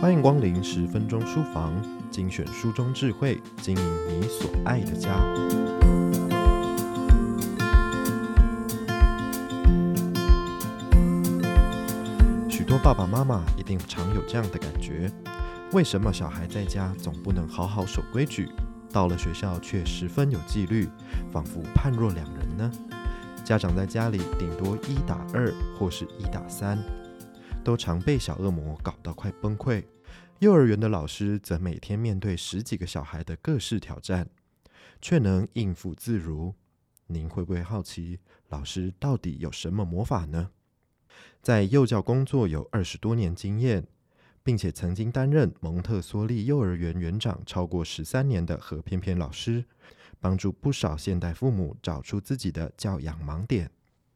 欢迎光临十分钟书房，精选书中智慧，经营你所爱的家。许多爸爸妈妈一定常有这样的感觉：为什么小孩在家总不能好好守规矩，到了学校却十分有纪律，仿佛判若两人呢？家长在家里顶多一打二或是一打三。都常被小恶魔搞到快崩溃。幼儿园的老师则每天面对十几个小孩的各式挑战，却能应付自如。您会不会好奇，老师到底有什么魔法呢？在幼教工作有二十多年经验，并且曾经担任蒙特梭利幼儿园园长超过十三年的何翩翩老师，帮助不少现代父母找出自己的教养盲点，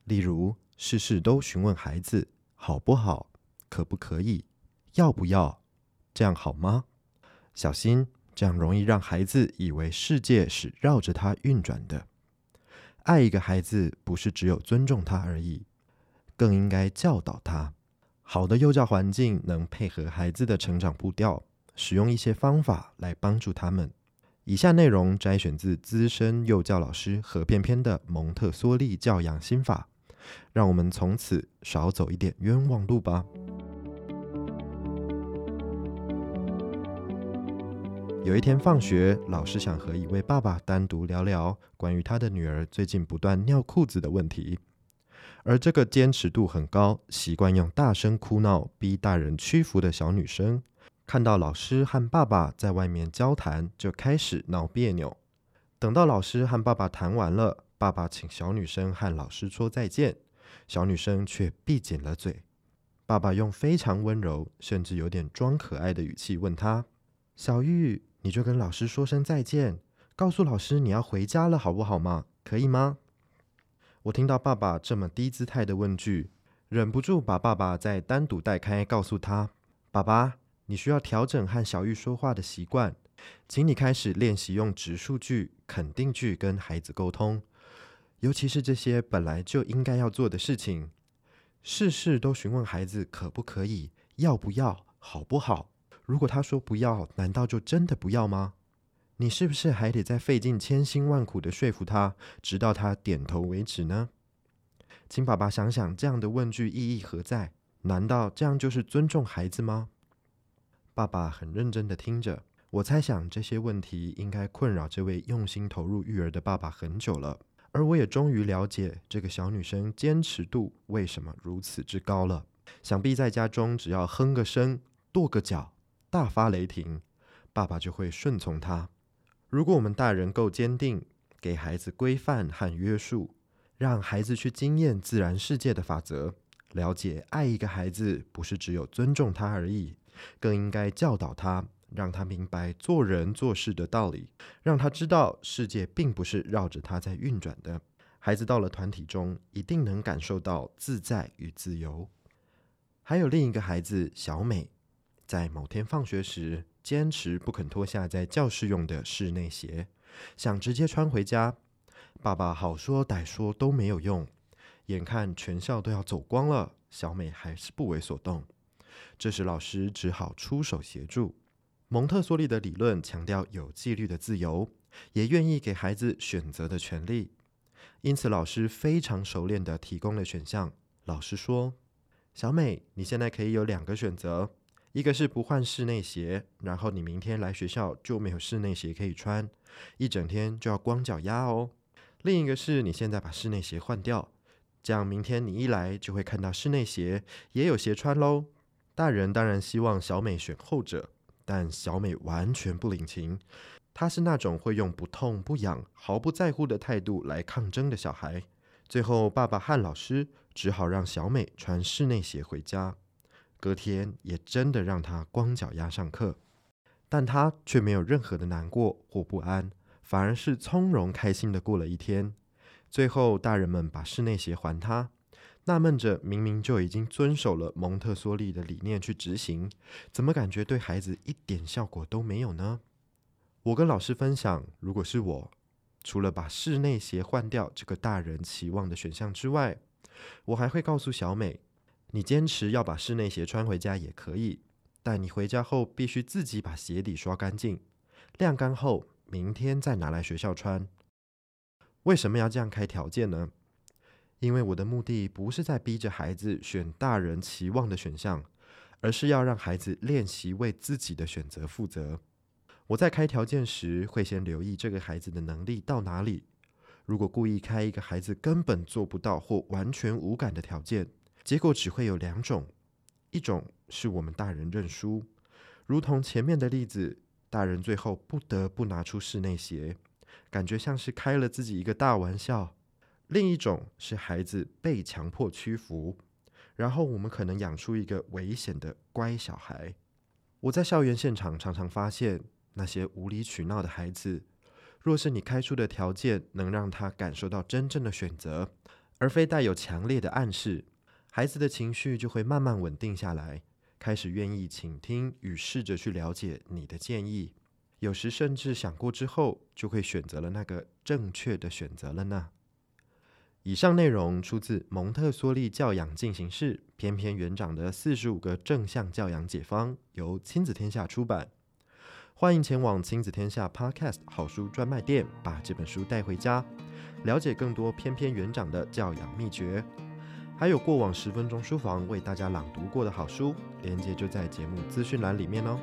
例如事事都询问孩子好不好。可不可以？要不要？这样好吗？小心，这样容易让孩子以为世界是绕着他运转的。爱一个孩子，不是只有尊重他而已，更应该教导他。好的幼教环境能配合孩子的成长步调，使用一些方法来帮助他们。以下内容摘选自资深幼教老师何翩翩的蒙特梭利教养心法，让我们从此少走一点冤枉路吧。有一天放学，老师想和一位爸爸单独聊聊关于他的女儿最近不断尿裤子的问题。而这个坚持度很高、习惯用大声哭闹逼大人屈服的小女生，看到老师和爸爸在外面交谈，就开始闹别扭。等到老师和爸爸谈完了，爸爸请小女生和老师说再见，小女生却闭紧了嘴。爸爸用非常温柔，甚至有点装可爱的语气问她：“小玉。”你就跟老师说声再见，告诉老师你要回家了，好不好嘛？可以吗？我听到爸爸这么低姿态的问句，忍不住把爸爸再单独带开，告诉他：“爸爸，你需要调整和小玉说话的习惯，请你开始练习用直述句、肯定句跟孩子沟通，尤其是这些本来就应该要做的事情，事事都询问孩子可不可以、要不要、好不好。”如果他说不要，难道就真的不要吗？你是不是还得再费尽千辛万苦的说服他，直到他点头为止呢？请爸爸想想，这样的问句意义何在？难道这样就是尊重孩子吗？爸爸很认真的听着，我猜想这些问题应该困扰这位用心投入育儿的爸爸很久了，而我也终于了解这个小女生坚持度为什么如此之高了。想必在家中只要哼个声，跺个脚。大发雷霆，爸爸就会顺从他。如果我们大人够坚定，给孩子规范和约束，让孩子去经验自然世界的法则，了解爱一个孩子不是只有尊重他而已，更应该教导他，让他明白做人做事的道理，让他知道世界并不是绕着他在运转的。孩子到了团体中，一定能感受到自在与自由。还有另一个孩子小美。在某天放学时，坚持不肯脱下在教室用的室内鞋，想直接穿回家。爸爸好说歹说都没有用，眼看全校都要走光了，小美还是不为所动。这时老师只好出手协助。蒙特梭利的理论强调有纪律的自由，也愿意给孩子选择的权利。因此老师非常熟练地提供了选项。老师说：“小美，你现在可以有两个选择。”一个是不换室内鞋，然后你明天来学校就没有室内鞋可以穿，一整天就要光脚丫哦。另一个是你现在把室内鞋换掉，这样明天你一来就会看到室内鞋也有鞋穿喽。大人当然希望小美选后者，但小美完全不领情，她是那种会用不痛不痒、毫不在乎的态度来抗争的小孩。最后，爸爸和老师只好让小美穿室内鞋回家。隔天也真的让他光脚丫上课，但他却没有任何的难过或不安，反而是从容开心的过了一天。最后，大人们把室内鞋还他，纳闷着，明明就已经遵守了蒙特梭利的理念去执行，怎么感觉对孩子一点效果都没有呢？我跟老师分享，如果是我，除了把室内鞋换掉这个大人期望的选项之外，我还会告诉小美。你坚持要把室内鞋穿回家也可以，但你回家后必须自己把鞋底刷干净，晾干后明天再拿来学校穿。为什么要这样开条件呢？因为我的目的不是在逼着孩子选大人期望的选项，而是要让孩子练习为自己的选择负责。我在开条件时，会先留意这个孩子的能力到哪里。如果故意开一个孩子根本做不到或完全无感的条件，结果只会有两种：一种是我们大人认输，如同前面的例子，大人最后不得不拿出室内鞋，感觉像是开了自己一个大玩笑；另一种是孩子被强迫屈服，然后我们可能养出一个危险的乖小孩。我在校园现场常常发现，那些无理取闹的孩子。若是你开出的条件能让他感受到真正的选择，而非带有强烈的暗示，孩子的情绪就会慢慢稳定下来，开始愿意倾听与试着去了解你的建议。有时甚至想过之后，就会选择了那个正确的选择了呢。以上内容出自蒙特梭利教养进行式，翩翩园长的四十五个正向教养解方，由亲子天下出版。欢迎前往亲子天下 Podcast 好书专卖店，把这本书带回家，了解更多翩翩园长的教养秘诀。还有过往十分钟书房为大家朗读过的好书，链接就在节目资讯栏里面哦。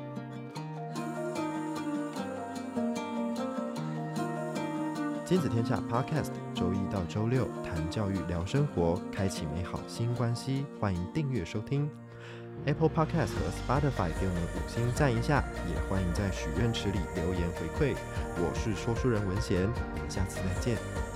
亲子天下 Podcast 周一到周六谈教育、聊生活，开启美好新关系。欢迎订阅收听。Apple Podcast 和 Spotify 给我们五星赞一下，也欢迎在许愿池里留言回馈。我是说书人文贤，我们下次再见。